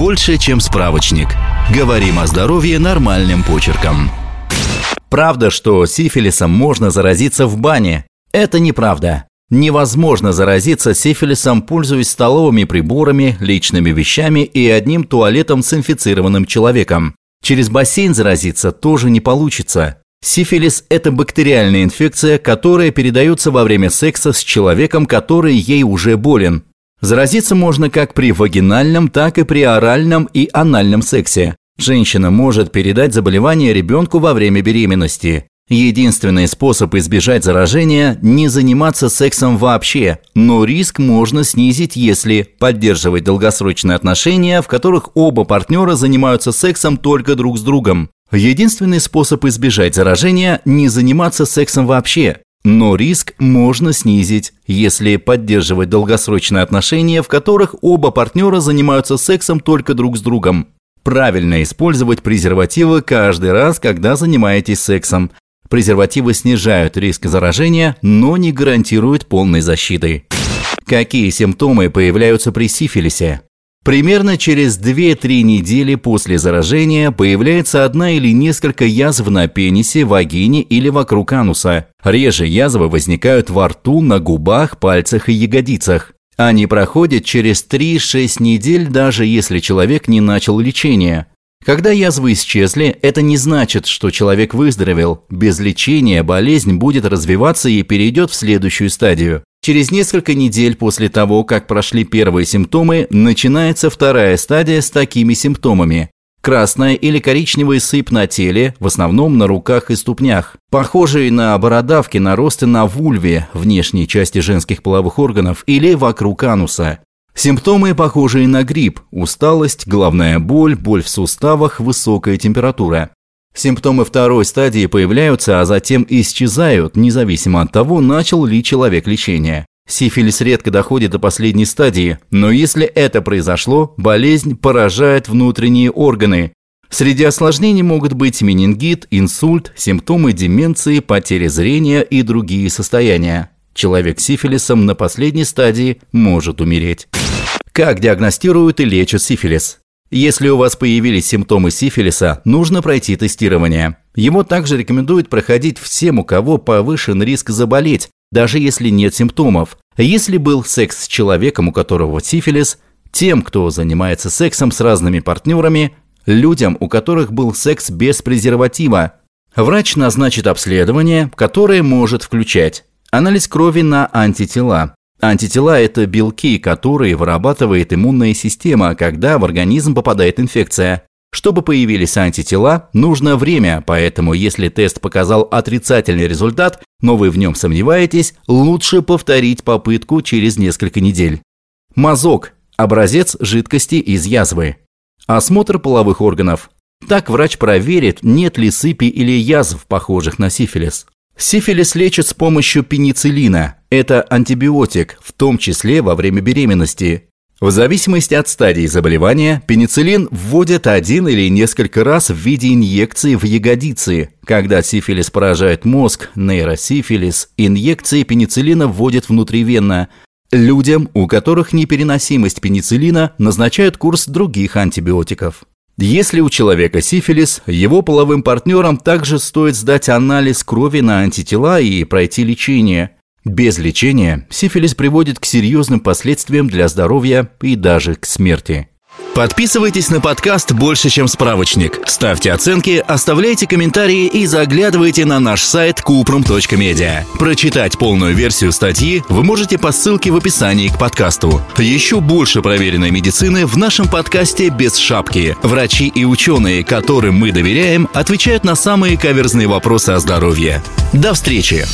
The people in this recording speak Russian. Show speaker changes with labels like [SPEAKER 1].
[SPEAKER 1] больше, чем справочник. Говорим о здоровье нормальным почерком. Правда, что сифилисом можно заразиться в бане? Это неправда. Невозможно заразиться сифилисом, пользуясь столовыми приборами, личными вещами и одним туалетом с инфицированным человеком. Через бассейн заразиться тоже не получится. Сифилис – это бактериальная инфекция, которая передается во время секса с человеком, который ей уже болен. Заразиться можно как при вагинальном, так и при оральном и анальном сексе. Женщина может передать заболевание ребенку во время беременности. Единственный способ избежать заражения – не заниматься сексом вообще, но риск можно снизить, если поддерживать долгосрочные отношения, в которых оба партнера занимаются сексом только друг с другом. Единственный способ избежать заражения – не заниматься сексом вообще, но риск можно снизить, если поддерживать долгосрочные отношения, в которых оба партнера занимаются сексом только друг с другом. Правильно использовать презервативы каждый раз, когда занимаетесь сексом. Презервативы снижают риск заражения, но не гарантируют полной защиты. Какие симптомы появляются при сифилисе? Примерно через 2-3 недели после заражения появляется одна или несколько язв на пенисе, вагине или вокруг ануса. Реже язвы возникают во рту, на губах, пальцах и ягодицах. Они проходят через 3-6 недель, даже если человек не начал лечение. Когда язвы исчезли, это не значит, что человек выздоровел. Без лечения болезнь будет развиваться и перейдет в следующую стадию. Через несколько недель после того, как прошли первые симптомы, начинается вторая стадия с такими симптомами. Красная или коричневая сыпь на теле, в основном на руках и ступнях, похожие на бородавки, наросты на вульве, внешней части женских половых органов или вокруг ануса. Симптомы, похожие на грипп, усталость, головная боль, боль в суставах, высокая температура. Симптомы второй стадии появляются, а затем исчезают, независимо от того, начал ли человек лечение. Сифилис редко доходит до последней стадии, но если это произошло, болезнь поражает внутренние органы. Среди осложнений могут быть менингит, инсульт, симптомы деменции, потери зрения и другие состояния. Человек с сифилисом на последней стадии может умереть. Как диагностируют и лечат сифилис? Если у вас появились симптомы сифилиса, нужно пройти тестирование. Его также рекомендуют проходить всем, у кого повышен риск заболеть, даже если нет симптомов. Если был секс с человеком, у которого сифилис, тем, кто занимается сексом с разными партнерами, людям, у которых был секс без презерватива. Врач назначит обследование, которое может включать анализ крови на антитела, Антитела – это белки, которые вырабатывает иммунная система, когда в организм попадает инфекция. Чтобы появились антитела, нужно время, поэтому если тест показал отрицательный результат, но вы в нем сомневаетесь, лучше повторить попытку через несколько недель. Мазок – образец жидкости из язвы. Осмотр половых органов. Так врач проверит, нет ли сыпи или язв, похожих на сифилис. Сифилис лечат с помощью пенициллина. Это антибиотик, в том числе во время беременности. В зависимости от стадии заболевания, пенициллин вводят один или несколько раз в виде инъекции в ягодицы. Когда сифилис поражает мозг, нейросифилис, инъекции пенициллина вводят внутривенно. Людям, у которых непереносимость пенициллина, назначают курс других антибиотиков. Если у человека сифилис, его половым партнерам также стоит сдать анализ крови на антитела и пройти лечение. Без лечения сифилис приводит к серьезным последствиям для здоровья и даже к смерти.
[SPEAKER 2] Подписывайтесь на подкаст «Больше, чем справочник». Ставьте оценки, оставляйте комментарии и заглядывайте на наш сайт kuprum.media. Прочитать полную версию статьи вы можете по ссылке в описании к подкасту. Еще больше проверенной медицины в нашем подкасте «Без шапки». Врачи и ученые, которым мы доверяем, отвечают на самые каверзные вопросы о здоровье. До встречи!